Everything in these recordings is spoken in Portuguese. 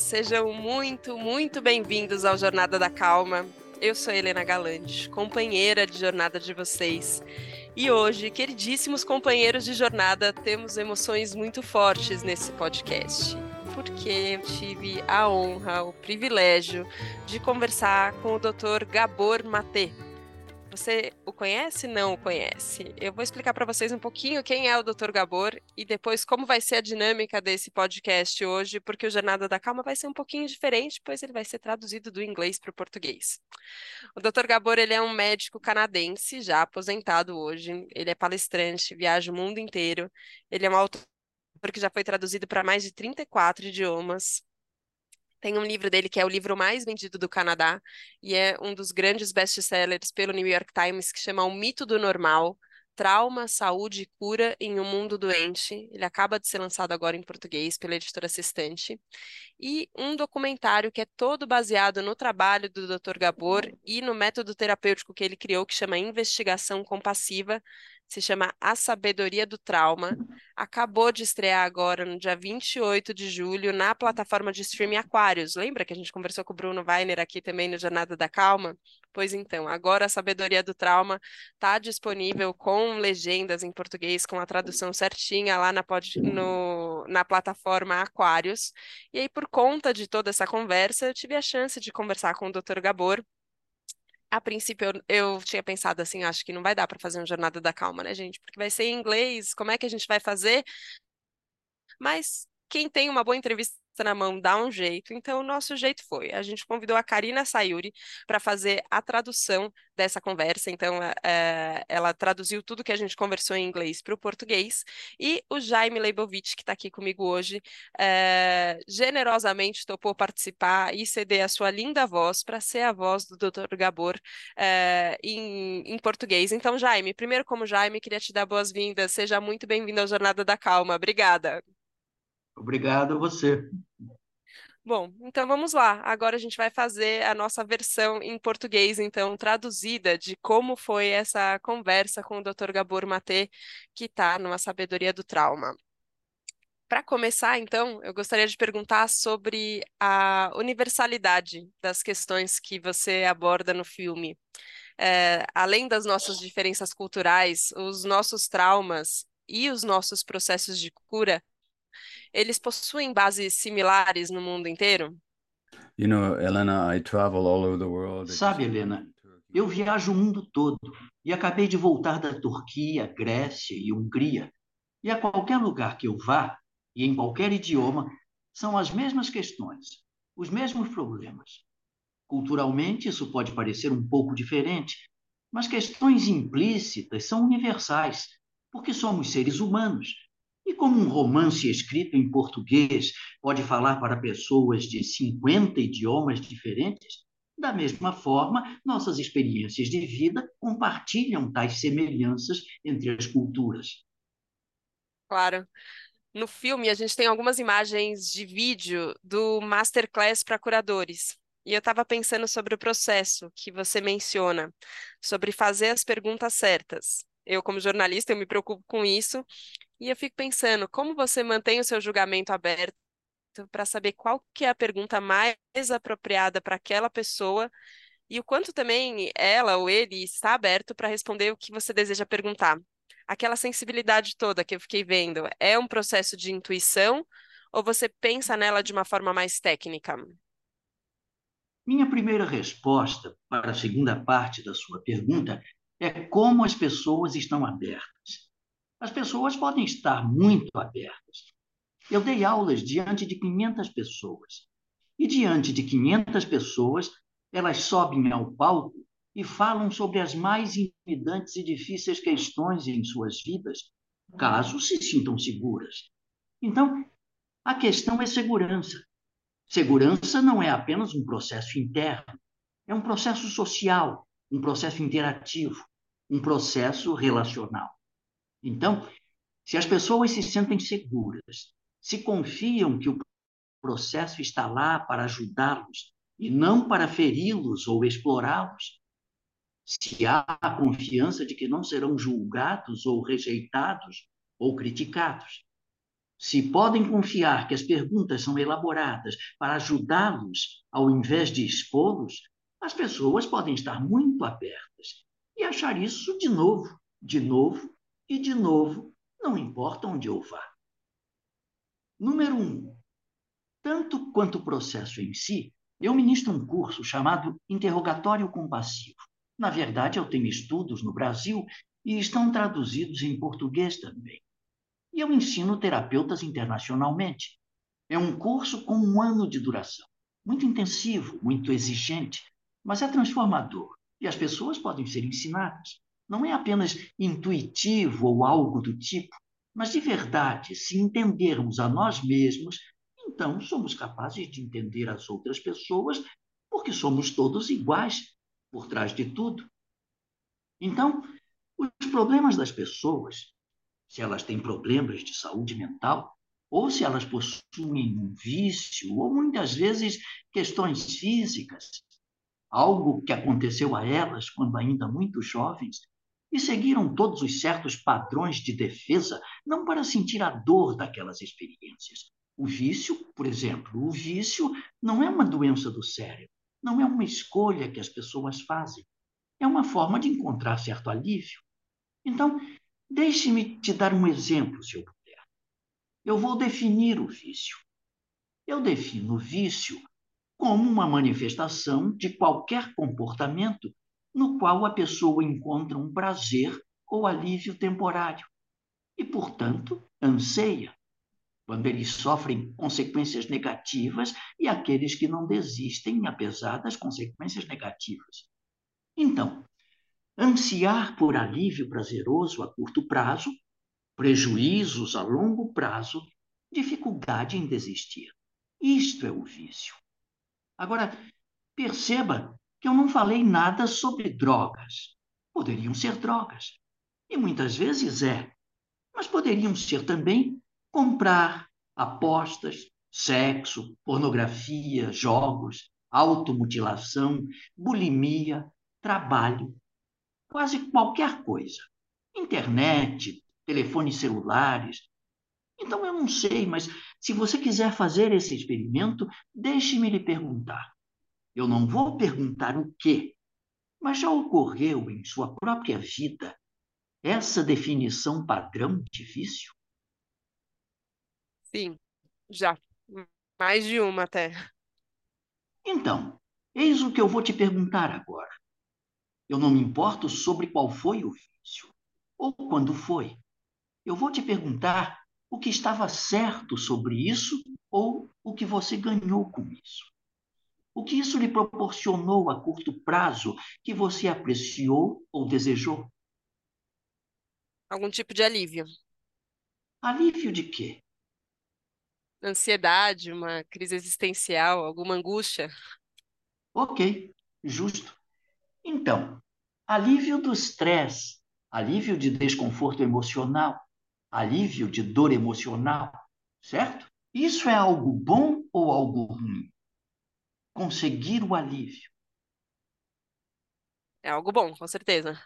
sejam muito, muito bem-vindos ao Jornada da Calma. Eu sou Helena Galante, companheira de jornada de vocês. E hoje, queridíssimos companheiros de jornada, temos emoções muito fortes nesse podcast. Porque eu tive a honra, o privilégio de conversar com o Dr. Gabor Matê, você o conhece? Não o conhece? Eu vou explicar para vocês um pouquinho quem é o Dr. Gabor e depois como vai ser a dinâmica desse podcast hoje, porque o Jornada da Calma vai ser um pouquinho diferente, pois ele vai ser traduzido do inglês para o português. O Dr. Gabor ele é um médico canadense, já aposentado hoje. Ele é palestrante, viaja o mundo inteiro. Ele é um autor que já foi traduzido para mais de 34 idiomas. Tem um livro dele que é o livro mais vendido do Canadá e é um dos grandes best-sellers pelo New York Times, que chama O Mito do Normal, Trauma, Saúde e Cura em um Mundo Doente. Ele acaba de ser lançado agora em português pela editora Assistente. E um documentário que é todo baseado no trabalho do Dr. Gabor e no método terapêutico que ele criou, que chama Investigação Compassiva, se chama A Sabedoria do Trauma. Acabou de estrear agora, no dia 28 de julho, na plataforma de streaming Aquários. Lembra que a gente conversou com o Bruno Weiner aqui também no Jornada da Calma? Pois então, agora a Sabedoria do Trauma está disponível com legendas em português, com a tradução certinha lá na, pod, no, na plataforma Aquários. E aí, por conta de toda essa conversa, eu tive a chance de conversar com o Dr. Gabor, a princípio eu, eu tinha pensado assim, acho que não vai dar para fazer uma jornada da calma, né, gente? Porque vai ser em inglês, como é que a gente vai fazer? Mas quem tem uma boa entrevista na mão dá um jeito. Então, o nosso jeito foi: a gente convidou a Karina Sayuri para fazer a tradução dessa conversa. Então, é, ela traduziu tudo que a gente conversou em inglês para o português. E o Jaime Leibovitch, que está aqui comigo hoje, é, generosamente topou participar e ceder a sua linda voz para ser a voz do Dr. Gabor é, em, em português. Então, Jaime, primeiro, como Jaime, queria te dar boas-vindas. Seja muito bem-vindo à Jornada da Calma. Obrigada. Obrigado a você. Bom, então vamos lá. Agora a gente vai fazer a nossa versão em português, então, traduzida de como foi essa conversa com o Dr. Gabor Matê, que está numa sabedoria do trauma. Para começar, então, eu gostaria de perguntar sobre a universalidade das questões que você aborda no filme. É, além das nossas diferenças culturais, os nossos traumas e os nossos processos de cura eles possuem bases similares no mundo inteiro? You know, Helena, I travel all over the world. Sabe, Helena, eu viajo o mundo todo e acabei de voltar da Turquia, Grécia e Hungria. E a qualquer lugar que eu vá, e em qualquer idioma, são as mesmas questões, os mesmos problemas. Culturalmente, isso pode parecer um pouco diferente, mas questões implícitas são universais, porque somos seres humanos e como um romance escrito em português pode falar para pessoas de 50 idiomas diferentes, da mesma forma, nossas experiências de vida compartilham tais semelhanças entre as culturas. Claro. No filme, a gente tem algumas imagens de vídeo do Masterclass para curadores. E eu estava pensando sobre o processo que você menciona, sobre fazer as perguntas certas. Eu, como jornalista, eu me preocupo com isso e eu fico pensando, como você mantém o seu julgamento aberto para saber qual que é a pergunta mais apropriada para aquela pessoa e o quanto também ela ou ele está aberto para responder o que você deseja perguntar. Aquela sensibilidade toda que eu fiquei vendo, é um processo de intuição ou você pensa nela de uma forma mais técnica? Minha primeira resposta para a segunda parte da sua pergunta é como as pessoas estão abertas. As pessoas podem estar muito abertas. Eu dei aulas diante de 500 pessoas. E diante de 500 pessoas, elas sobem ao palco e falam sobre as mais intimidantes e difíceis questões em suas vidas, caso se sintam seguras. Então, a questão é segurança. Segurança não é apenas um processo interno, é um processo social, um processo interativo, um processo relacional. Então, se as pessoas se sentem seguras, se confiam que o processo está lá para ajudá-los e não para feri-los ou explorá-los, se há a confiança de que não serão julgados ou rejeitados ou criticados, Se podem confiar que as perguntas são elaboradas para ajudá-los ao invés de expô-los, as pessoas podem estar muito abertas e achar isso de novo, de novo e de novo, não importa onde eu vá. Número um, tanto quanto o processo em si, eu ministro um curso chamado Interrogatório Compassivo. Na verdade, eu tenho estudos no Brasil e estão traduzidos em português também. E eu ensino terapeutas internacionalmente. É um curso com um ano de duração, muito intensivo, muito exigente, mas é transformador e as pessoas podem ser ensinadas. Não é apenas intuitivo ou algo do tipo, mas de verdade, se entendermos a nós mesmos, então somos capazes de entender as outras pessoas, porque somos todos iguais por trás de tudo. Então, os problemas das pessoas, se elas têm problemas de saúde mental, ou se elas possuem um vício, ou muitas vezes questões físicas, algo que aconteceu a elas quando ainda muito jovens, e seguiram todos os certos padrões de defesa, não para sentir a dor daquelas experiências. O vício, por exemplo, o vício não é uma doença do cérebro, não é uma escolha que as pessoas fazem, é uma forma de encontrar certo alívio. Então, deixe-me te dar um exemplo, se eu puder. Eu vou definir o vício. Eu defino o vício como uma manifestação de qualquer comportamento no qual a pessoa encontra um prazer ou alívio temporário e, portanto, anseia, quando eles sofrem consequências negativas e aqueles que não desistem apesar das consequências negativas. Então, ansiar por alívio prazeroso a curto prazo, prejuízos a longo prazo, dificuldade em desistir. Isto é o vício. Agora, perceba que eu não falei nada sobre drogas. Poderiam ser drogas. E muitas vezes é. Mas poderiam ser também comprar, apostas, sexo, pornografia, jogos, automutilação, bulimia, trabalho, quase qualquer coisa. Internet, telefones celulares. Então eu não sei, mas se você quiser fazer esse experimento, deixe-me lhe perguntar. Eu não vou perguntar o quê, mas já ocorreu em sua própria vida essa definição padrão de vício? Sim, já. Mais de uma até. Então, eis o que eu vou te perguntar agora. Eu não me importo sobre qual foi o vício ou quando foi. Eu vou te perguntar o que estava certo sobre isso ou o que você ganhou com isso. O que isso lhe proporcionou a curto prazo que você apreciou ou desejou? Algum tipo de alívio. Alívio de quê? Ansiedade, uma crise existencial, alguma angústia. Ok, justo. Então, alívio do estresse, alívio de desconforto emocional, alívio de dor emocional, certo? Isso é algo bom ou algo ruim? Conseguir o alívio. É algo bom, com certeza.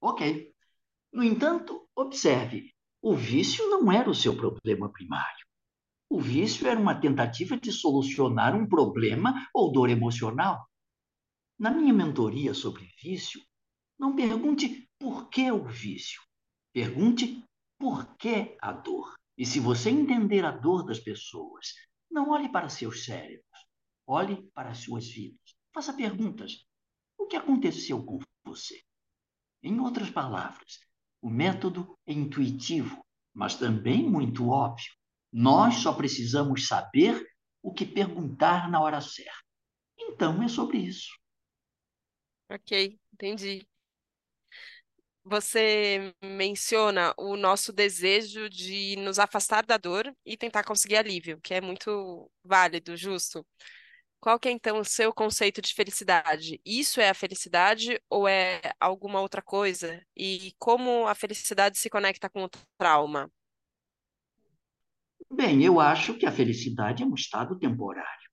Ok. No entanto, observe: o vício não era o seu problema primário. O vício era uma tentativa de solucionar um problema ou dor emocional. Na minha mentoria sobre vício, não pergunte por que o vício. Pergunte por que a dor. E se você entender a dor das pessoas, não olhe para seus cérebros. Olhe para as suas vidas. Faça perguntas. O que aconteceu com você? Em outras palavras, o método é intuitivo, mas também muito óbvio. Nós só precisamos saber o que perguntar na hora certa. Então é sobre isso. Ok, entendi. Você menciona o nosso desejo de nos afastar da dor e tentar conseguir alívio, que é muito válido, justo. Qual que é então o seu conceito de felicidade? Isso é a felicidade ou é alguma outra coisa? E como a felicidade se conecta com o trauma? Bem, eu acho que a felicidade é um estado temporário.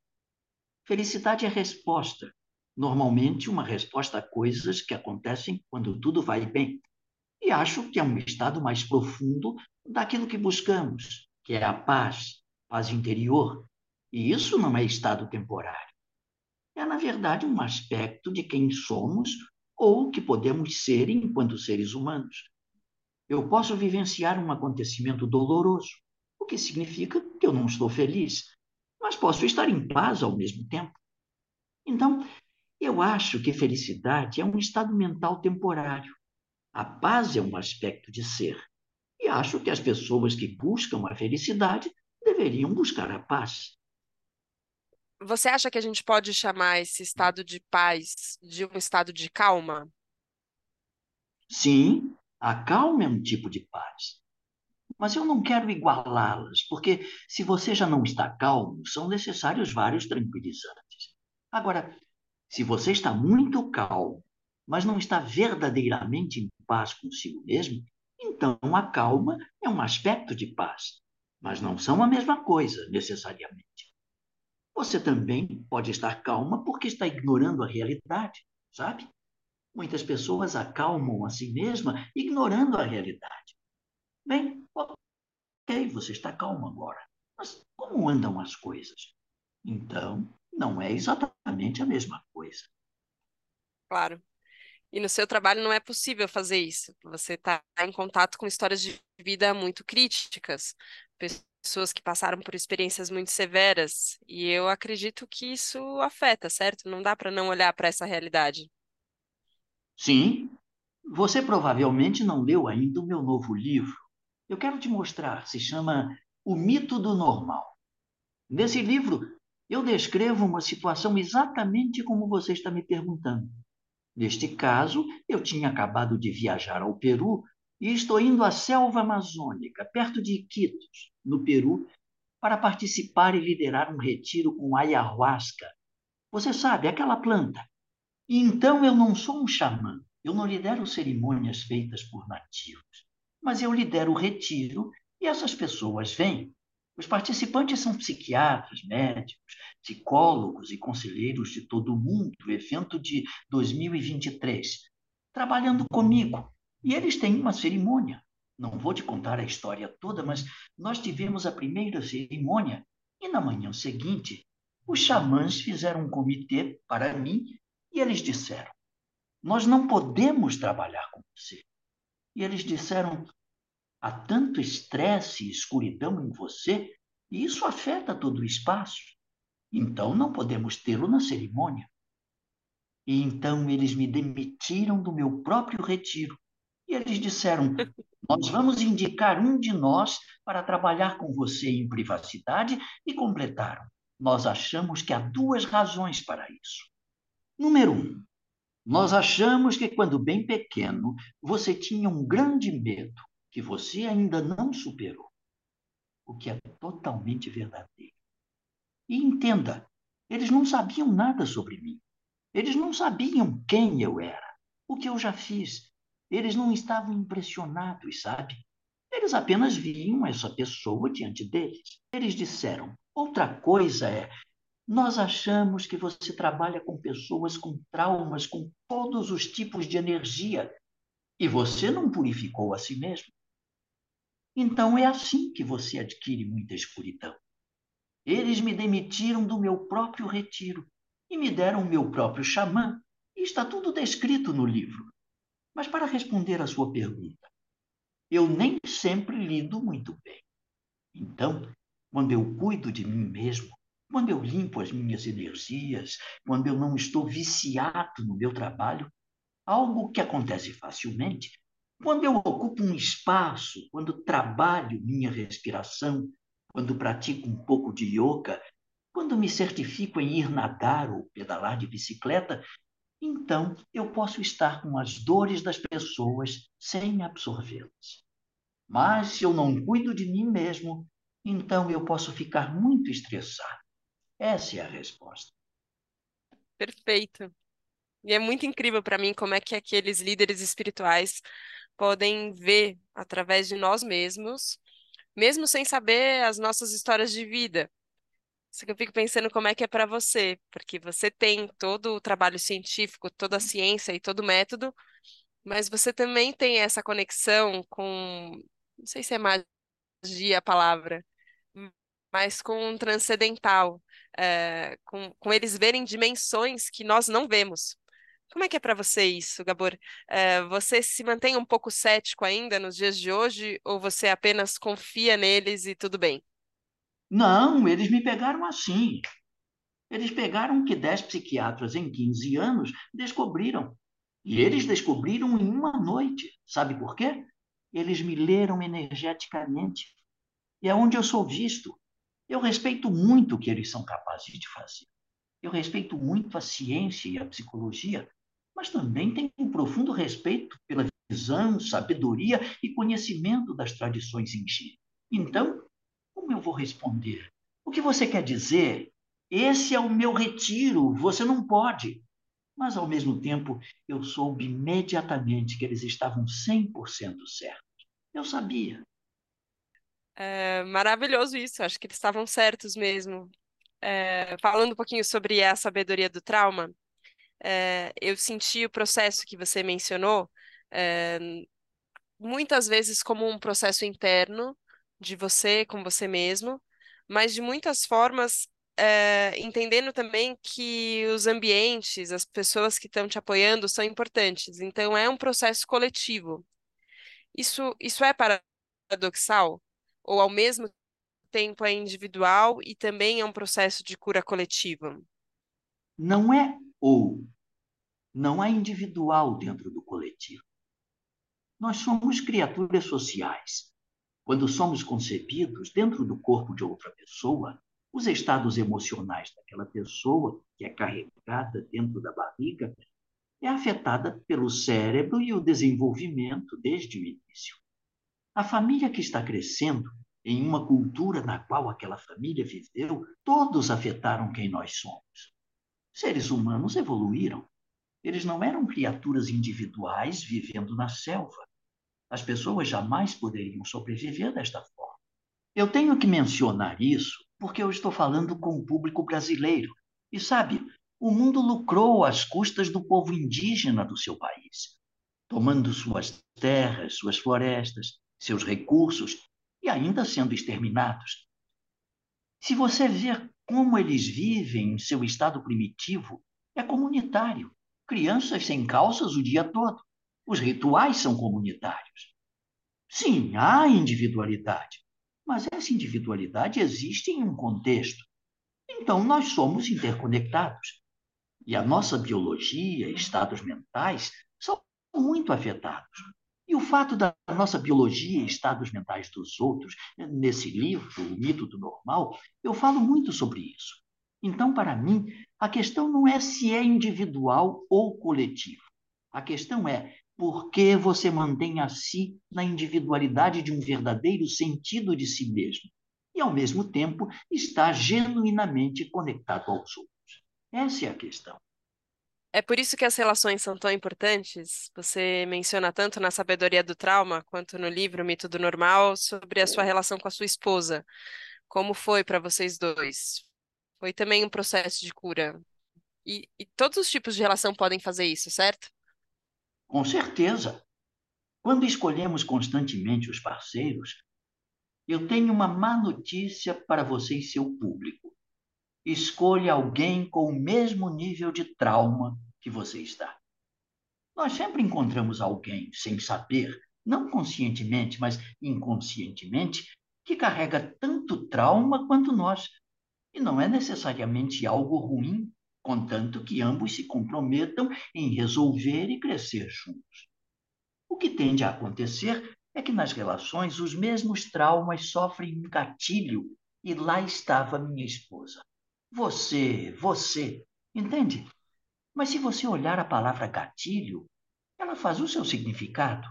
Felicidade é resposta, normalmente uma resposta a coisas que acontecem quando tudo vai bem. E acho que é um estado mais profundo daquilo que buscamos, que é a paz, paz interior. E isso não é estado temporário. É, na verdade, um aspecto de quem somos ou que podemos ser enquanto seres humanos. Eu posso vivenciar um acontecimento doloroso, o que significa que eu não estou feliz, mas posso estar em paz ao mesmo tempo. Então, eu acho que felicidade é um estado mental temporário. A paz é um aspecto de ser. E acho que as pessoas que buscam a felicidade deveriam buscar a paz. Você acha que a gente pode chamar esse estado de paz de um estado de calma? Sim, a calma é um tipo de paz. Mas eu não quero igualá-las, porque se você já não está calmo, são necessários vários tranquilizantes. Agora, se você está muito calmo, mas não está verdadeiramente em paz consigo mesmo, então a calma é um aspecto de paz, mas não são a mesma coisa, necessariamente. Você também pode estar calma porque está ignorando a realidade, sabe? Muitas pessoas acalmam a si mesma ignorando a realidade. Bem, ok, você está calmo agora, mas como andam as coisas? Então, não é exatamente a mesma coisa. Claro. E no seu trabalho não é possível fazer isso. Você está em contato com histórias de vida muito críticas, pessoas que passaram por experiências muito severas, e eu acredito que isso afeta, certo? Não dá para não olhar para essa realidade. Sim, você provavelmente não leu ainda o meu novo livro. Eu quero te mostrar, se chama O Mito do Normal. Nesse livro, eu descrevo uma situação exatamente como você está me perguntando. Neste caso, eu tinha acabado de viajar ao Peru e estou indo à selva amazônica, perto de Iquitos, no Peru, para participar e liderar um retiro com ayahuasca. Você sabe, aquela planta. Então eu não sou um xamã, eu não lidero cerimônias feitas por nativos, mas eu lidero o retiro e essas pessoas vêm os participantes são psiquiatras, médicos, psicólogos e conselheiros de todo o mundo, evento de 2023, trabalhando comigo. E eles têm uma cerimônia. Não vou te contar a história toda, mas nós tivemos a primeira cerimônia e na manhã seguinte, os xamãs fizeram um comitê para mim e eles disseram: Nós não podemos trabalhar com você. E eles disseram: Há tanto estresse e escuridão em você, e isso afeta todo o espaço. Então não podemos tê-lo na cerimônia. E então eles me demitiram do meu próprio retiro. E eles disseram: Nós vamos indicar um de nós para trabalhar com você em privacidade, e completaram: Nós achamos que há duas razões para isso. Número um, nós achamos que quando bem pequeno você tinha um grande medo que você ainda não superou, o que é totalmente verdadeiro. E entenda, eles não sabiam nada sobre mim. Eles não sabiam quem eu era, o que eu já fiz. Eles não estavam impressionados, sabe? Eles apenas viam essa pessoa diante deles. Eles disseram: outra coisa é, nós achamos que você trabalha com pessoas com traumas, com todos os tipos de energia, e você não purificou a si mesmo. Então é assim que você adquire muita escuridão. Eles me demitiram do meu próprio retiro e me deram o meu próprio xamã. E está tudo descrito no livro. Mas para responder à sua pergunta, eu nem sempre lido muito bem. Então, quando eu cuido de mim mesmo, quando eu limpo as minhas energias, quando eu não estou viciado no meu trabalho, algo que acontece facilmente, quando eu ocupo um espaço, quando trabalho minha respiração, quando pratico um pouco de yoga, quando me certifico em ir nadar ou pedalar de bicicleta, então eu posso estar com as dores das pessoas sem absorvê-las. Mas se eu não cuido de mim mesmo, então eu posso ficar muito estressado. Essa é a resposta. Perfeito. E é muito incrível para mim como é que aqueles líderes espirituais podem ver através de nós mesmos, mesmo sem saber as nossas histórias de vida. Isso que eu fico pensando como é que é para você, porque você tem todo o trabalho científico, toda a ciência e todo o método, mas você também tem essa conexão com, não sei se é magia a palavra, mas com um transcendental, é, com, com eles verem dimensões que nós não vemos. Como é que é para você isso, Gabor? É, você se mantém um pouco cético ainda nos dias de hoje ou você apenas confia neles e tudo bem? Não, eles me pegaram assim. Eles pegaram que dez psiquiatras em 15 anos descobriram. E eles descobriram em uma noite. Sabe por quê? Eles me leram energeticamente. E é onde eu sou visto. Eu respeito muito o que eles são capazes de fazer. Eu respeito muito a ciência e a psicologia, mas também tenho um profundo respeito pela visão, sabedoria e conhecimento das tradições indígenas. Então, como eu vou responder? O que você quer dizer? Esse é o meu retiro, você não pode. Mas, ao mesmo tempo, eu soube imediatamente que eles estavam 100% certos. Eu sabia. É maravilhoso isso, acho que eles estavam certos mesmo. É, falando um pouquinho sobre a sabedoria do trauma, é, eu senti o processo que você mencionou é, muitas vezes como um processo interno de você com você mesmo, mas de muitas formas é, entendendo também que os ambientes, as pessoas que estão te apoiando são importantes. Então é um processo coletivo. Isso, isso é paradoxal? Ou ao mesmo tempo é individual e também é um processo de cura coletiva? Não é ou. Não há individual dentro do coletivo. Nós somos criaturas sociais. Quando somos concebidos dentro do corpo de outra pessoa, os estados emocionais daquela pessoa, que é carregada dentro da barriga, é afetada pelo cérebro e o desenvolvimento desde o início. A família que está crescendo em uma cultura na qual aquela família viveu, todos afetaram quem nós somos. Seres humanos evoluíram. Eles não eram criaturas individuais vivendo na selva. As pessoas jamais poderiam sobreviver desta forma. Eu tenho que mencionar isso porque eu estou falando com o público brasileiro. E sabe, o mundo lucrou às custas do povo indígena do seu país, tomando suas terras, suas florestas, seus recursos e ainda sendo exterminados. Se você ver como eles vivem em seu estado primitivo, é comunitário. Crianças sem calças o dia todo. Os rituais são comunitários. Sim, há individualidade, mas essa individualidade existe em um contexto. Então, nós somos interconectados. E a nossa biologia, estados mentais, são muito afetados. E o fato da nossa biologia e estados mentais dos outros, nesse livro, O Mito do Normal, eu falo muito sobre isso. Então, para mim, a questão não é se é individual ou coletivo. A questão é por que você mantém a si na individualidade de um verdadeiro sentido de si mesmo e, ao mesmo tempo, está genuinamente conectado aos outros. Essa é a questão. É por isso que as relações são tão importantes. Você menciona tanto na Sabedoria do Trauma quanto no livro Mito do Normal sobre a sua relação com a sua esposa. Como foi para vocês dois? Foi também um processo de cura. E, e todos os tipos de relação podem fazer isso, certo? Com certeza. Quando escolhemos constantemente os parceiros, eu tenho uma má notícia para você e seu público. Escolha alguém com o mesmo nível de trauma que você está. Nós sempre encontramos alguém, sem saber, não conscientemente, mas inconscientemente, que carrega tanto trauma quanto nós. E não é necessariamente algo ruim, contanto que ambos se comprometam em resolver e crescer juntos. O que tende a acontecer é que nas relações os mesmos traumas sofrem um gatilho, e lá estava minha esposa. Você, você, entende? Mas se você olhar a palavra gatilho, ela faz o seu significado.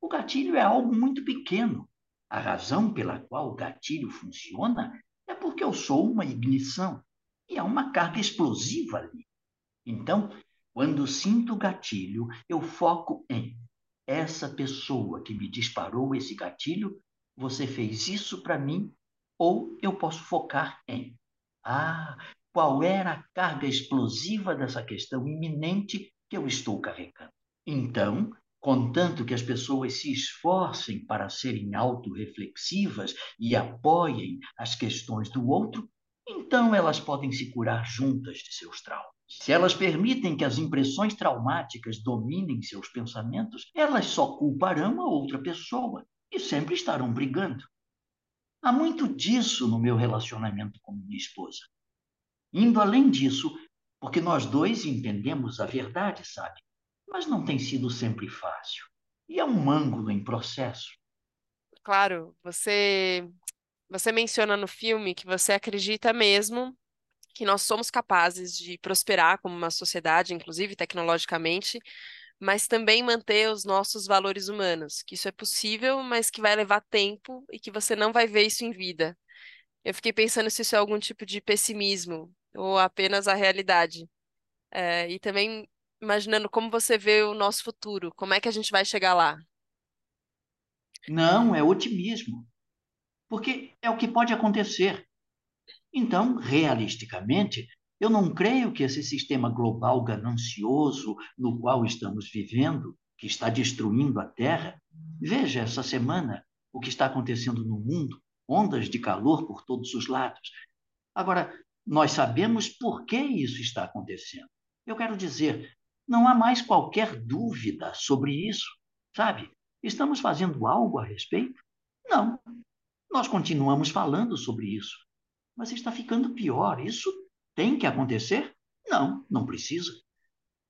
O gatilho é algo muito pequeno. A razão pela qual o gatilho funciona é porque eu sou uma ignição e há uma carga explosiva ali. Então, quando sinto o gatilho, eu foco em essa pessoa que me disparou esse gatilho, você fez isso para mim, ou eu posso focar em ah, qual era a carga explosiva dessa questão iminente que eu estou carregando. Então, contanto que as pessoas se esforcem para serem autorreflexivas e apoiem as questões do outro, então elas podem se curar juntas de seus traumas. Se elas permitem que as impressões traumáticas dominem seus pensamentos, elas só culparão a outra pessoa e sempre estarão brigando. Há muito disso no meu relacionamento com minha esposa. Indo além disso, porque nós dois entendemos a verdade, sabe? Mas não tem sido sempre fácil. E é um ângulo em processo. Claro, você você menciona no filme que você acredita mesmo que nós somos capazes de prosperar como uma sociedade, inclusive tecnologicamente, mas também manter os nossos valores humanos, que isso é possível, mas que vai levar tempo e que você não vai ver isso em vida. Eu fiquei pensando se isso é algum tipo de pessimismo ou apenas a realidade. É, e também imaginando como você vê o nosso futuro, como é que a gente vai chegar lá? Não, é otimismo. Porque é o que pode acontecer. Então, realisticamente, eu não creio que esse sistema global ganancioso no qual estamos vivendo, que está destruindo a Terra, veja essa semana o que está acontecendo no mundo, ondas de calor por todos os lados. Agora, nós sabemos por que isso está acontecendo. Eu quero dizer, não há mais qualquer dúvida sobre isso, sabe? Estamos fazendo algo a respeito? Não. Nós continuamos falando sobre isso. Mas está ficando pior. Isso tem que acontecer? Não, não precisa.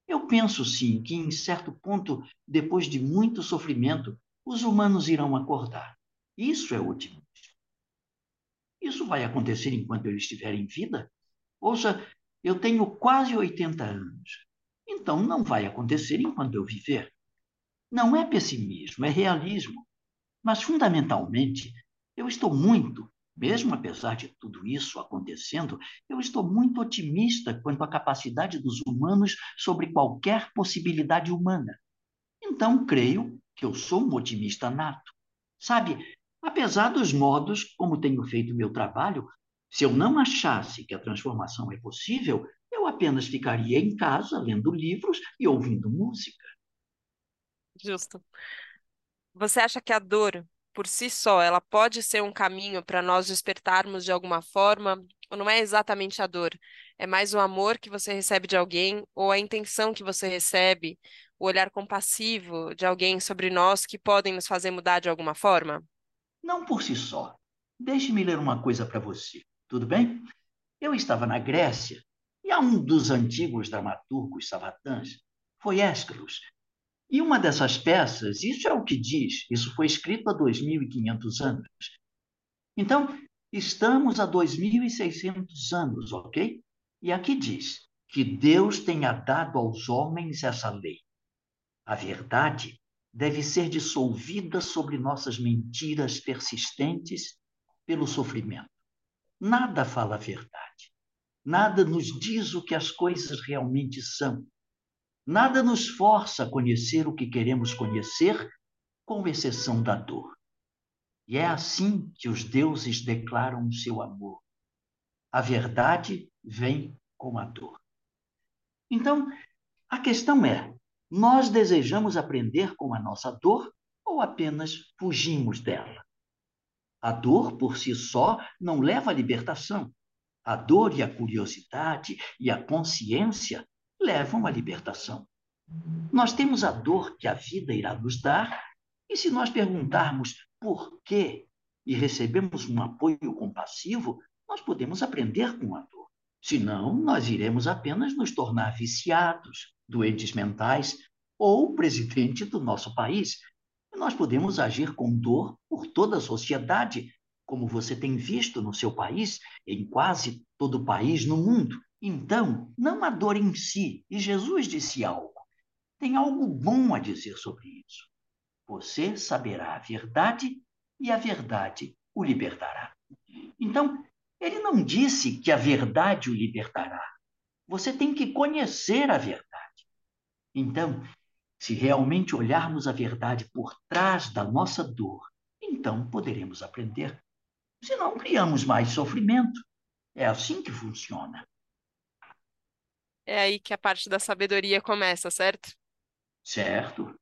Eu penso sim que, em certo ponto, depois de muito sofrimento, os humanos irão acordar. Isso é otimismo. Isso vai acontecer enquanto eu estiver em vida? Ouça, eu tenho quase 80 anos. Então não vai acontecer enquanto eu viver. Não é pessimismo, é realismo. Mas, fundamentalmente, eu estou muito, mesmo apesar de tudo isso acontecendo, eu estou muito otimista quanto à capacidade dos humanos sobre qualquer possibilidade humana. Então, creio que eu sou um otimista nato. Sabe, apesar dos modos como tenho feito meu trabalho, se eu não achasse que a transformação é possível, eu apenas ficaria em casa lendo livros e ouvindo música. Justo. Você acha que a dor, por si só, ela pode ser um caminho para nós despertarmos de alguma forma? Ou não é exatamente a dor? É mais o amor que você recebe de alguém ou a intenção que você recebe, o olhar compassivo de alguém sobre nós que podem nos fazer mudar de alguma forma? Não por si só. Deixe-me ler uma coisa para você, tudo bem? Eu estava na Grécia e a um dos antigos dramaturgos sabatãs foi Ésquilo. E uma dessas peças, isso é o que diz, isso foi escrito há 2.500 anos. Então, estamos há 2.600 anos, ok? E aqui diz que Deus tenha dado aos homens essa lei. A verdade deve ser dissolvida sobre nossas mentiras persistentes pelo sofrimento. Nada fala a verdade. Nada nos diz o que as coisas realmente são. Nada nos força a conhecer o que queremos conhecer, com exceção da dor. E é assim que os deuses declaram o seu amor. A verdade vem com a dor. Então, a questão é: nós desejamos aprender com a nossa dor ou apenas fugimos dela? A dor por si só não leva à libertação. A dor e a curiosidade e a consciência levam à libertação. Nós temos a dor que a vida irá nos dar, e se nós perguntarmos por quê e recebemos um apoio compassivo, nós podemos aprender com a dor. Senão, nós iremos apenas nos tornar viciados, doentes mentais ou presidente do nosso país. Nós podemos agir com dor por toda a sociedade, como você tem visto no seu país, em quase todo o país no mundo. Então, não a dor em si, e Jesus disse algo. Tem algo bom a dizer sobre isso. Você saberá a verdade e a verdade o libertará. Então, ele não disse que a verdade o libertará. Você tem que conhecer a verdade. Então, se realmente olharmos a verdade por trás da nossa dor, então poderemos aprender. Se não criamos mais sofrimento. É assim que funciona. É aí que a parte da sabedoria começa, certo? Certo.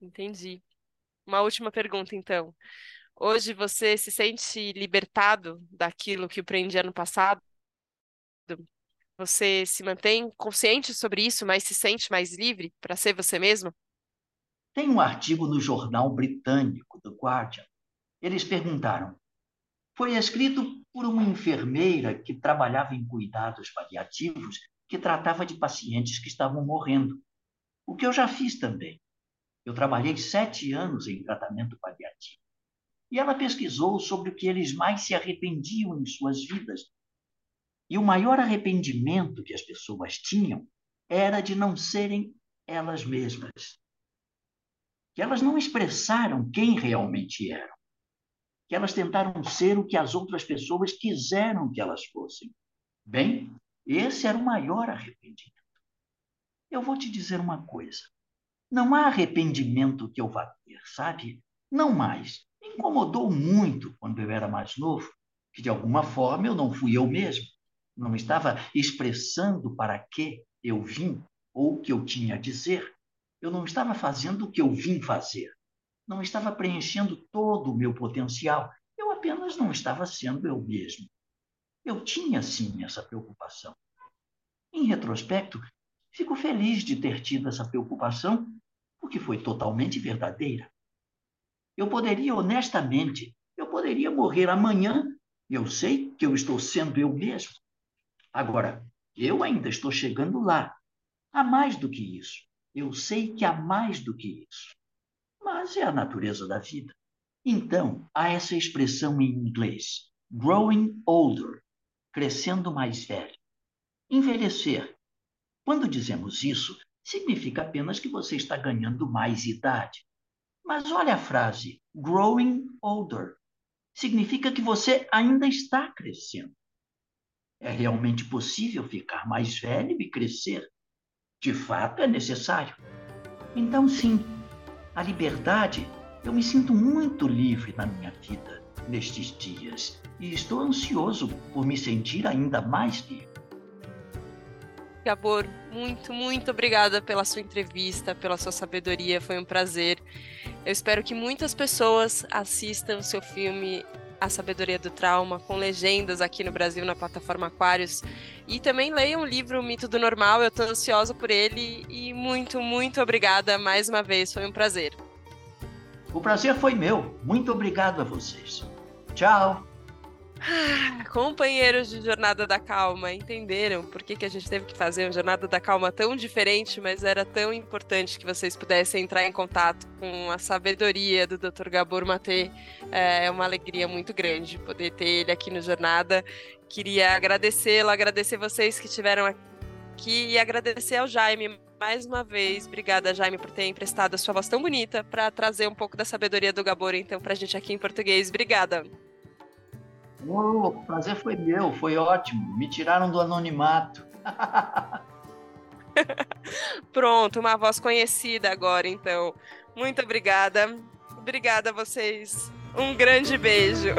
Entendi. Uma última pergunta, então. Hoje você se sente libertado daquilo que o prendia no passado? Você se mantém consciente sobre isso, mas se sente mais livre para ser você mesmo? Tem um artigo no jornal britânico, The Guardian. Eles perguntaram: foi escrito por uma enfermeira que trabalhava em cuidados paliativos, que tratava de pacientes que estavam morrendo. O que eu já fiz também. Eu trabalhei sete anos em tratamento paliativo. E ela pesquisou sobre o que eles mais se arrependiam em suas vidas. E o maior arrependimento que as pessoas tinham era de não serem elas mesmas. Que elas não expressaram quem realmente eram que elas tentaram ser o que as outras pessoas quiseram que elas fossem. Bem, esse era o maior arrependimento. Eu vou te dizer uma coisa. Não há arrependimento que eu vá ter, sabe? Não mais. Me incomodou muito quando eu era mais novo, que de alguma forma eu não fui eu mesmo. Não estava expressando para que eu vim ou o que eu tinha a dizer. Eu não estava fazendo o que eu vim fazer não estava preenchendo todo o meu potencial. Eu apenas não estava sendo eu mesmo. Eu tinha, sim, essa preocupação. Em retrospecto, fico feliz de ter tido essa preocupação, porque foi totalmente verdadeira. Eu poderia, honestamente, eu poderia morrer amanhã, e eu sei que eu estou sendo eu mesmo. Agora, eu ainda estou chegando lá. Há mais do que isso. Eu sei que há mais do que isso mas é a natureza da vida. Então, há essa expressão em inglês, growing older, crescendo mais velho. Envelhecer. Quando dizemos isso, significa apenas que você está ganhando mais idade. Mas olha a frase, growing older. Significa que você ainda está crescendo. É realmente possível ficar mais velho e crescer. De fato, é necessário. Então, sim, a liberdade, eu me sinto muito livre na minha vida nestes dias e estou ansioso por me sentir ainda mais livre. Gabor, muito, muito obrigada pela sua entrevista, pela sua sabedoria, foi um prazer. Eu espero que muitas pessoas assistam o seu filme A Sabedoria do Trauma, com legendas aqui no Brasil na plataforma Aquários. E também leiam o livro O Mito do Normal, eu estou ansiosa por ele. E muito, muito obrigada mais uma vez, foi um prazer. O prazer foi meu. Muito obrigado a vocês. Tchau. Ah, companheiros de Jornada da Calma, entenderam por que, que a gente teve que fazer uma Jornada da Calma tão diferente, mas era tão importante que vocês pudessem entrar em contato com a sabedoria do Dr. Gabor Maté. É uma alegria muito grande poder ter ele aqui no Jornada. Queria agradecê-lo, agradecer vocês que estiveram aqui e agradecer ao Jaime mais uma vez. Obrigada, Jaime, por ter emprestado a sua voz tão bonita para trazer um pouco da sabedoria do Gabor, então, para a gente aqui em português. Obrigada. Oh, o prazer foi meu, foi ótimo. Me tiraram do anonimato. Pronto, uma voz conhecida agora, então. Muito obrigada. Obrigada a vocês. Um grande beijo.